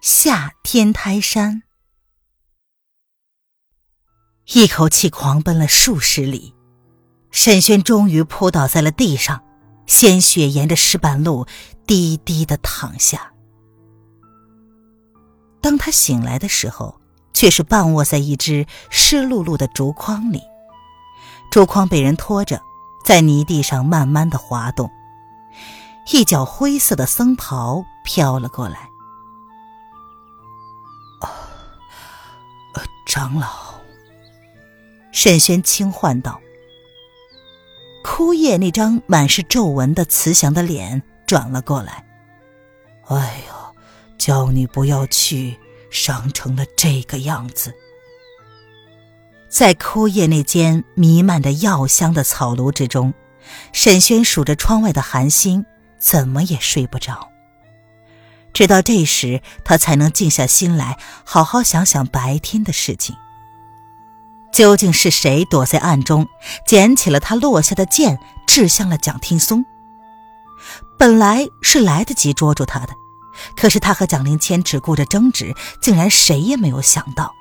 下天台山，一口气狂奔了数十里，沈轩终于扑倒在了地上，鲜血沿着石板路滴滴的淌下。当他醒来的时候，却是半卧在一只湿漉漉的竹筐里，竹筐被人拖着，在泥地上慢慢的滑动，一角灰色的僧袍飘了过来。呃长老，沈轩轻唤道。枯叶那张满是皱纹的慈祥的脸转了过来。哎呦，叫你不要去，伤成了这个样子。在枯叶那间弥漫着药香的草庐之中，沈轩数着窗外的寒星，怎么也睡不着。直到这时，他才能静下心来，好好想想白天的事情。究竟是谁躲在暗中，捡起了他落下的剑，掷向了蒋听松？本来是来得及捉住他的，可是他和蒋灵谦只顾着争执，竟然谁也没有想到。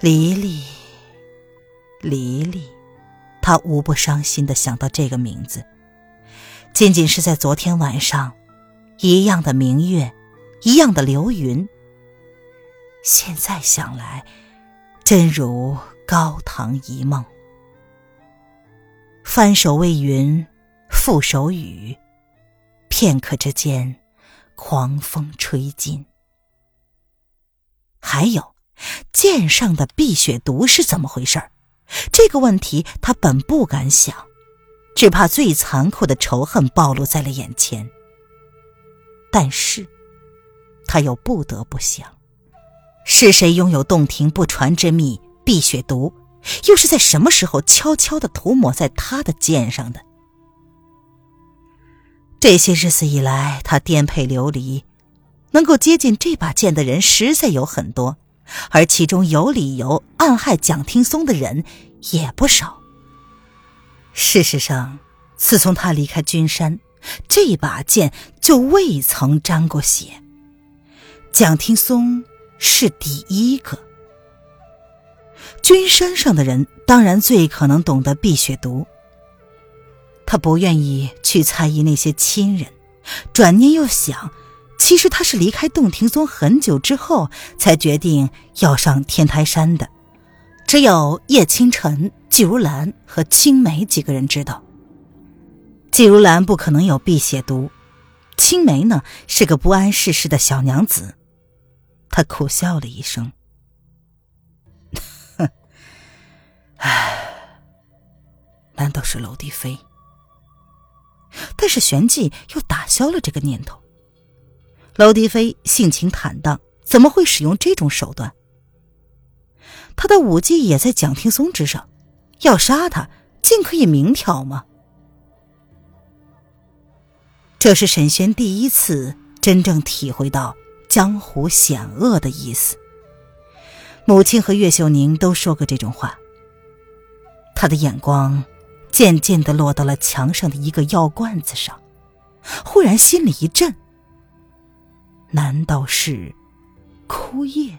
黎黎，黎黎，他无不伤心的想到这个名字。仅仅是在昨天晚上。一样的明月，一样的流云。现在想来，真如高堂一梦。翻手为云，覆手雨，片刻之间，狂风吹尽。还有，剑上的碧血毒是怎么回事这个问题他本不敢想，只怕最残酷的仇恨暴露在了眼前。但是，他又不得不想：是谁拥有洞庭不传之秘碧血毒？又是在什么时候悄悄的涂抹在他的剑上的？这些日子以来，他颠沛流离，能够接近这把剑的人实在有很多，而其中有理由暗害蒋听松的人也不少。事实上，自从他离开君山。这把剑就未曾沾过血。蒋听松是第一个。君山上的人当然最可能懂得碧血毒。他不愿意去猜疑那些亲人，转念又想，其实他是离开洞庭松很久之后才决定要上天台山的，只有叶清晨、季如兰和青梅几个人知道。季如兰不可能有辟邪毒，青梅呢是个不谙世事的小娘子。他苦笑了一声：“哼，唉，难道是娄迪飞？”但是旋即又打消了这个念头。娄迪飞性情坦荡，怎么会使用这种手段？他的武技也在蒋听松之上，要杀他，竟可以明挑吗？这是沈轩第一次真正体会到江湖险恶的意思。母亲和岳秀宁都说过这种话。他的眼光渐渐的落到了墙上的一个药罐子上，忽然心里一震。难道是枯叶？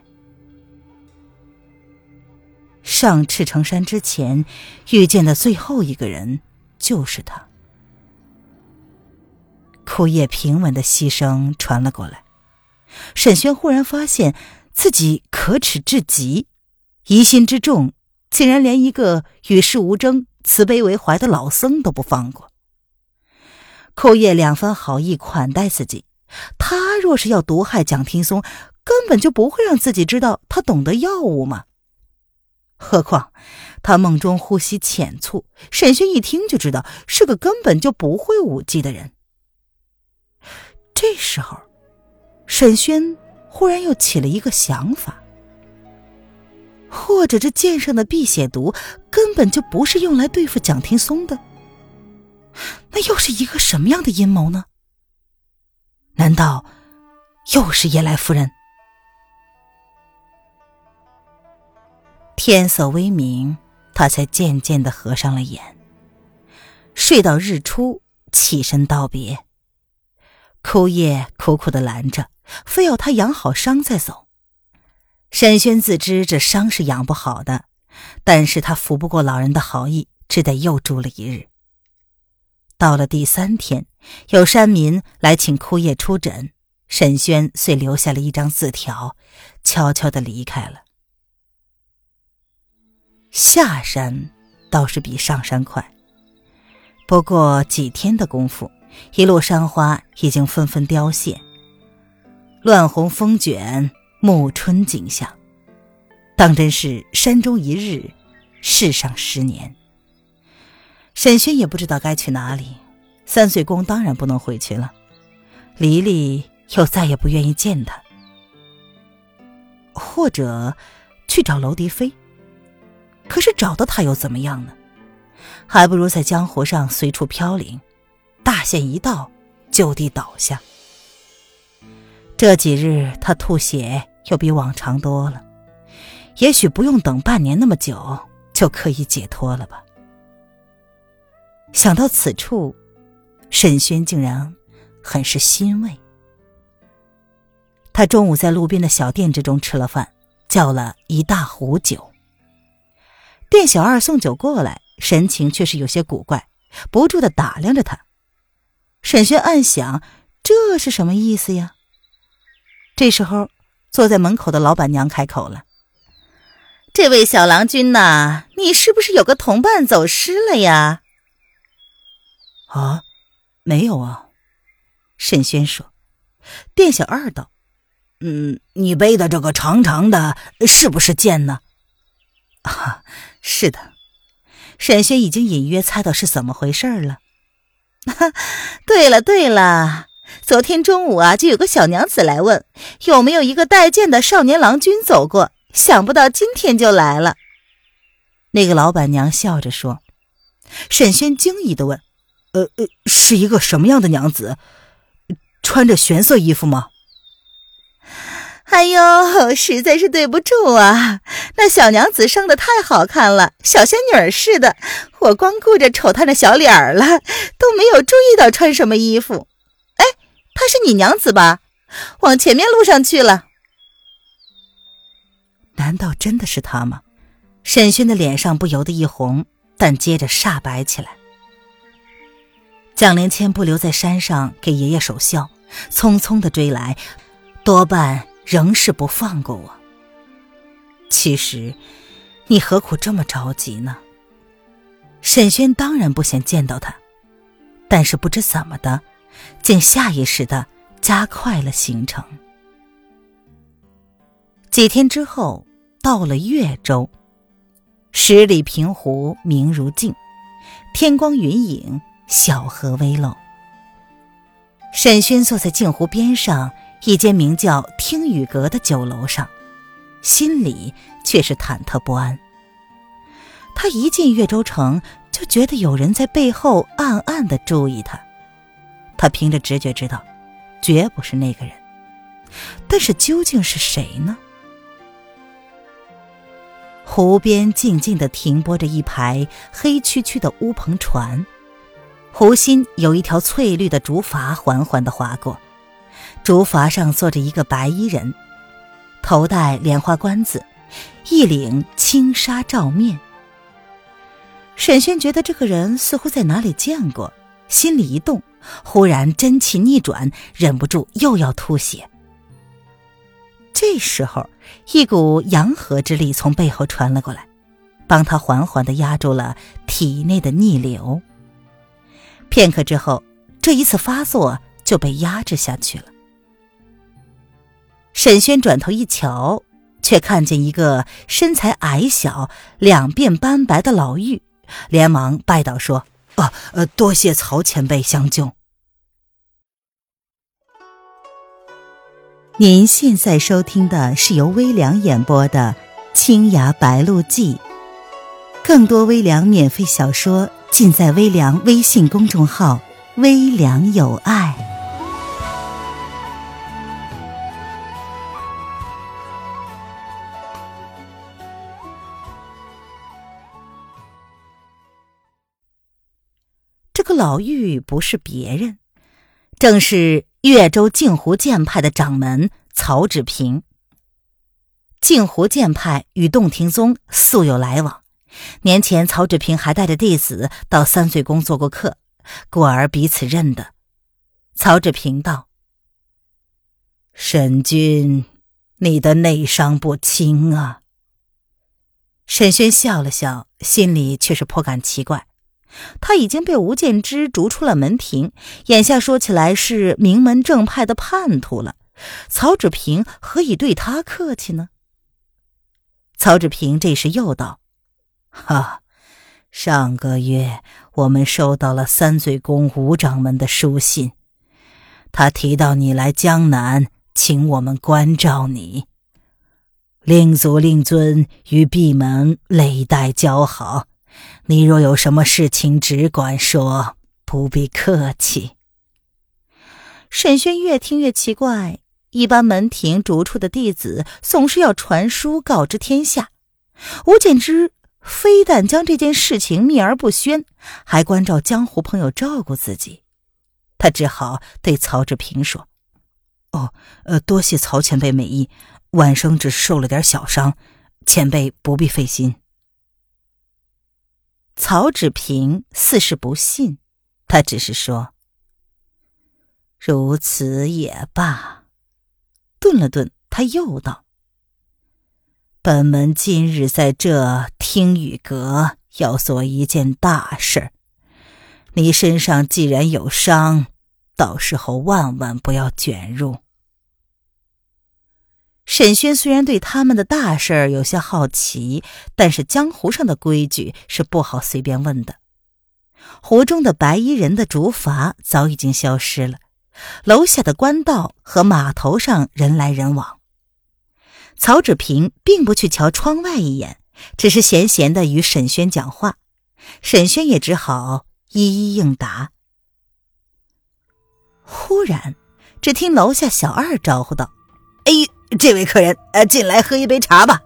上赤城山之前遇见的最后一个人就是他。枯叶平稳的息声传了过来，沈轩忽然发现自己可耻至极，疑心之重，竟然连一个与世无争、慈悲为怀的老僧都不放过。枯叶两番好意款待自己，他若是要毒害蒋听松，根本就不会让自己知道他懂得药物嘛。何况他梦中呼吸浅促，沈轩一听就知道是个根本就不会武技的人。这时候，沈轩忽然又起了一个想法：或者这剑上的辟邪毒根本就不是用来对付蒋天松的，那又是一个什么样的阴谋呢？难道又是叶来夫人？天色微明，他才渐渐的合上了眼。睡到日出，起身道别。枯叶苦苦的拦着。非要他养好伤再走。沈轩自知这伤是养不好的，但是他服不过老人的好意，只得又住了一日。到了第三天，有山民来请枯叶出诊，沈轩遂留下了一张字条，悄悄的离开了。下山倒是比上山快，不过几天的功夫，一路山花已经纷纷凋谢。乱红风卷，暮春景象，当真是山中一日，世上十年。沈轩也不知道该去哪里，三岁宫当然不能回去了，黎黎又再也不愿意见他，或者去找娄迪飞，可是找到他又怎么样呢？还不如在江湖上随处飘零，大限一到，就地倒下。这几日他吐血又比往常多了，也许不用等半年那么久就可以解脱了吧。想到此处，沈轩竟然很是欣慰。他中午在路边的小店之中吃了饭，叫了一大壶酒。店小二送酒过来，神情却是有些古怪，不住的打量着他。沈轩暗想：这是什么意思呀？这时候，坐在门口的老板娘开口了：“这位小郎君呐，你是不是有个同伴走失了呀？”“啊，没有啊。”沈轩说。店小二道：“嗯，你背的这个长长的，是不是剑呢？”“啊，是的。”沈轩已经隐约猜到是怎么回事了。“ 对了，对了。”昨天中午啊，就有个小娘子来问有没有一个带剑的少年郎君走过，想不到今天就来了。那个老板娘笑着说。沈轩惊疑的问：“呃呃，是一个什么样的娘子？穿着玄色衣服吗？”哎呦，实在是对不住啊！那小娘子生的太好看了，小仙女似的，我光顾着瞅她那小脸儿了，都没有注意到穿什么衣服。哎她是你娘子吧？往前面路上去了。难道真的是她吗？沈轩的脸上不由得一红，但接着煞白起来。蒋灵谦不留在山上给爷爷守孝，匆匆的追来，多半仍是不放过我。其实，你何苦这么着急呢？沈轩当然不想见到他，但是不知怎么的。竟下意识的加快了行程。几天之后，到了越州，十里平湖明如镜，天光云影，小河微漏。沈轩坐在镜湖边上一间名叫听雨阁的酒楼上，心里却是忐忑不安。他一进越州城，就觉得有人在背后暗暗的注意他。他凭着直觉知道，绝不是那个人，但是究竟是谁呢？湖边静静的停泊着一排黑黢黢的乌篷船，湖心有一条翠绿的竹筏缓缓的划过，竹筏上坐着一个白衣人，头戴莲花冠子，一领轻纱罩面。沈轩觉得这个人似乎在哪里见过，心里一动。忽然真气逆转，忍不住又要吐血。这时候，一股阳和之力从背后传了过来，帮他缓缓的压住了体内的逆流。片刻之后，这一次发作就被压制下去了。沈轩转头一瞧，却看见一个身材矮小、两鬓斑白的老妪，连忙拜倒说。啊，呃，多谢曹前辈相救。您现在收听的是由微凉演播的《青崖白鹿记》，更多微凉免费小说尽在微凉微信公众号“微凉有爱”。老妪不是别人，正是。越州镜湖剑派的掌门曹志平。镜湖剑派与洞庭宗素有来往，年前曹志平还带着弟子到三岁宫做过客，故而彼此认得。曹志平道：“沈君，你的内伤不轻啊。”沈轩笑了笑，心里却是颇感奇怪。他已经被吴建之逐出了门庭，眼下说起来是名门正派的叛徒了。曹志平何以对他客气呢？曹志平这时又道：“哈，上个月我们收到了三罪公吴掌门的书信，他提到你来江南，请我们关照你。令祖令尊与闭门累代交好。”你若有什么事情，只管说，不必客气。沈轩越听越奇怪，一般门庭逐出的弟子总是要传书告知天下，吴建之非但将这件事情秘而不宣，还关照江湖朋友照顾自己。他只好对曹志平说：“哦，呃，多谢曹前辈美意，晚生只受了点小伤，前辈不必费心。”曹芷平似是不信，他只是说：“如此也罢。”顿了顿，他又道：“本门今日在这听雨阁要做一件大事，你身上既然有伤，到时候万万不要卷入。”沈轩虽然对他们的大事儿有些好奇，但是江湖上的规矩是不好随便问的。湖中的白衣人的竹筏早已经消失了，楼下的官道和码头上人来人往。曹志平并不去瞧窗外一眼，只是闲闲的与沈轩讲话，沈轩也只好一一应答。忽然，只听楼下小二招呼道：“哎。”这位客人，呃，进来喝一杯茶吧。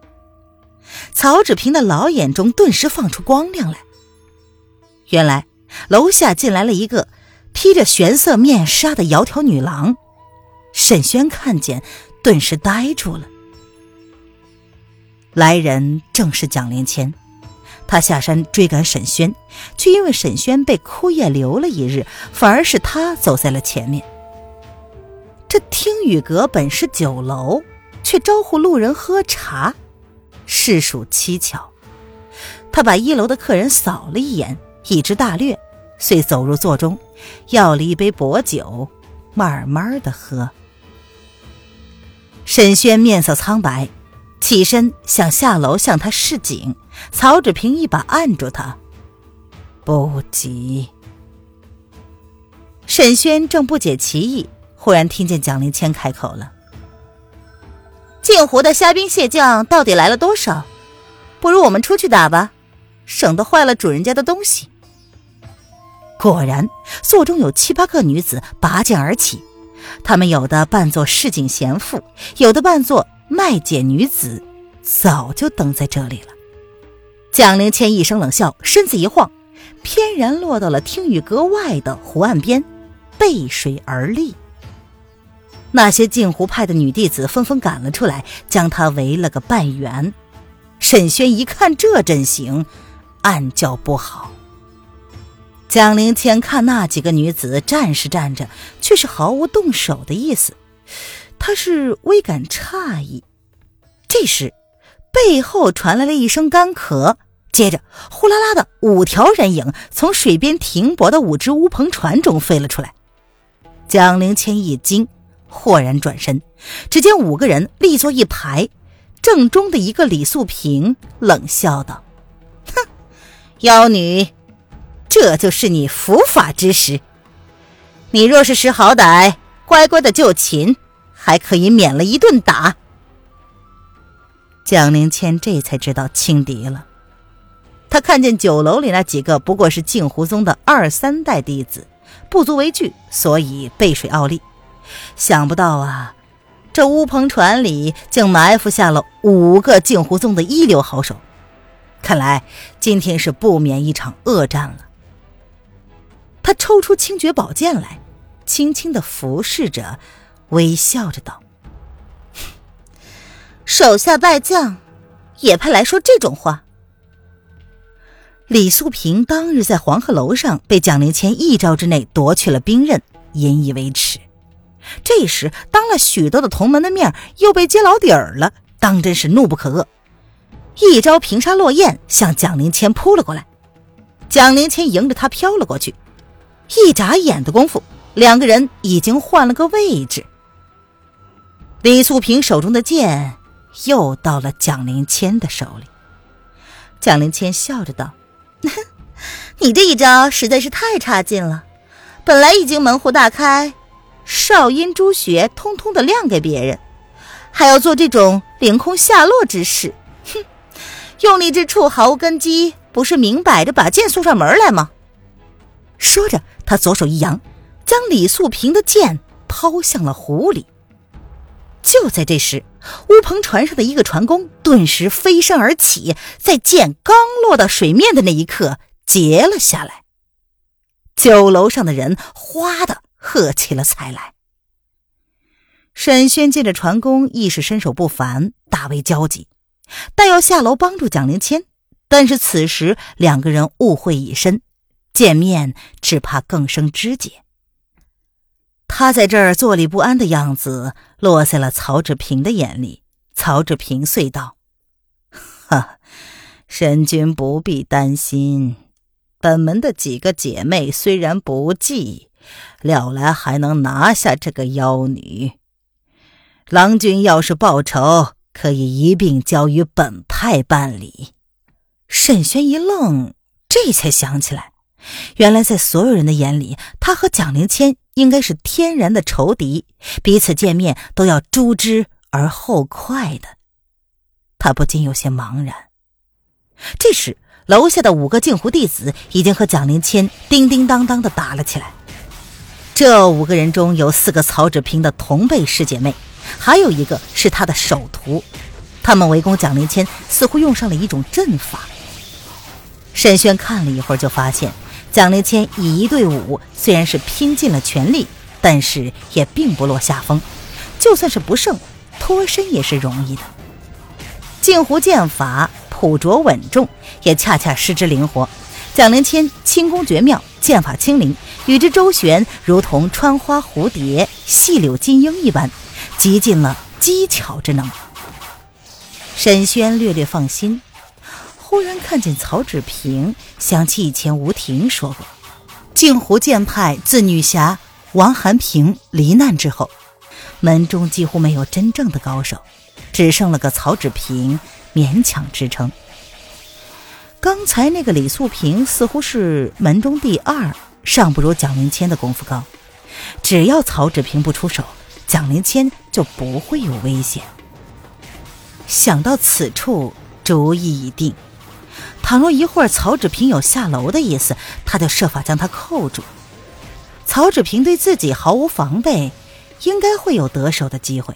曹志平的老眼中顿时放出光亮来。原来楼下进来了一个披着玄色面纱的窈窕女郎。沈轩看见，顿时呆住了。来人正是蒋灵谦，他下山追赶沈轩，却因为沈轩被枯叶留了一日，反而是他走在了前面。这听雨阁本是酒楼。却招呼路人喝茶，实属蹊跷。他把一楼的客人扫了一眼，一知大略，遂走入座中，要了一杯薄酒，慢慢的喝。沈轩面色苍白，起身想下楼向他示警，曹志平一把按住他：“不急。”沈轩正不解其意，忽然听见蒋灵谦开口了。镜湖的虾兵蟹将到底来了多少？不如我们出去打吧，省得坏了主人家的东西。果然，座中有七八个女子拔剑而起，她们有的扮作市井贤妇，有的扮作卖解女子，早就等在这里了。蒋灵谦一声冷笑，身子一晃，翩然落到了听雨阁外的湖岸边，背水而立。那些镜湖派的女弟子纷纷赶了出来，将他围了个半圆。沈轩一看这阵型，暗叫不好。蒋灵谦看那几个女子站是站着，却是毫无动手的意思，他是微感诧异。这时，背后传来了一声干咳，接着呼啦啦的五条人影从水边停泊的五只乌篷船中飞了出来。蒋灵谦一惊。豁然转身，只见五个人立作一排，正中的一个李素萍冷笑道：“哼，妖女，这就是你伏法之时。你若是识好歹，乖乖的就擒，还可以免了一顿打。蒋灵谦这才知道轻敌了。他看见酒楼里那几个不过是镜湖宗的二三代弟子，不足为惧，所以背水傲立。想不到啊，这乌篷船里竟埋伏下了五个镜湖宗的一流好手。看来今天是不免一场恶战了。他抽出清绝宝剑来，轻轻的俯视着，微笑着道：“手下败将，也配来说这种话？”李素萍当日在黄鹤楼上被蒋灵谦一招之内夺去了兵刃，引以为耻。这时当了许多的同门的面，又被揭老底儿了，当真是怒不可遏。一招平沙落雁向蒋灵谦扑了过来，蒋灵谦迎着他飘了过去。一眨眼的功夫，两个人已经换了个位置。李素萍手中的剑又到了蒋灵谦的手里。蒋灵谦笑着道：“你这一招实在是太差劲了，本来已经门户大开，少阴朱穴通通的亮给别人，还要做这种凌空下落之事，哼！用力之处毫无根基，不是明摆着把剑送上门来吗？”说着。他左手一扬，将李素萍的剑抛向了湖里。就在这时，乌篷船上的一个船工顿时飞身而起，在剑刚落到水面的那一刻截了下来。酒楼上的人哗的喝起了彩来。沈轩见着船工亦是身手不凡，大为焦急，但要下楼帮助蒋灵谦，但是此时两个人误会已深。见面只怕更生枝节。他在这儿坐立不安的样子落在了曹志平的眼里。曹志平遂道：“ 哈，神君不必担心，本门的几个姐妹虽然不济，料来还能拿下这个妖女。郎君要是报仇，可以一并交于本派办理。”沈轩一愣，这才想起来。原来，在所有人的眼里，他和蒋灵谦应该是天然的仇敌，彼此见面都要诛之而后快的。他不禁有些茫然。这时，楼下的五个镜湖弟子已经和蒋灵谦叮叮当当的打了起来。这五个人中有四个曹植平的同辈师姐妹，还有一个是他的首徒。他们围攻蒋灵谦，似乎用上了一种阵法。沈轩看了一会儿，就发现。蒋灵谦以一对五，虽然是拼尽了全力，但是也并不落下风。就算是不胜，脱身也是容易的。镜湖剑法朴拙稳重，也恰恰失之灵活。蒋灵谦轻功绝妙，剑法轻灵，与之周旋，如同穿花蝴蝶、细柳金鹰一般，极尽了机巧之能。沈轩略略放心。忽然看见曹芷平，想起以前吴婷说过，镜湖剑派自女侠王寒平罹难之后，门中几乎没有真正的高手，只剩了个曹芷平勉强支撑。刚才那个李素萍似乎是门中第二，尚不如蒋灵谦的功夫高。只要曹志平不出手，蒋灵谦就不会有危险。想到此处，主意已定。倘若一会儿曹志平有下楼的意思，他就设法将他扣住。曹志平对自己毫无防备，应该会有得手的机会。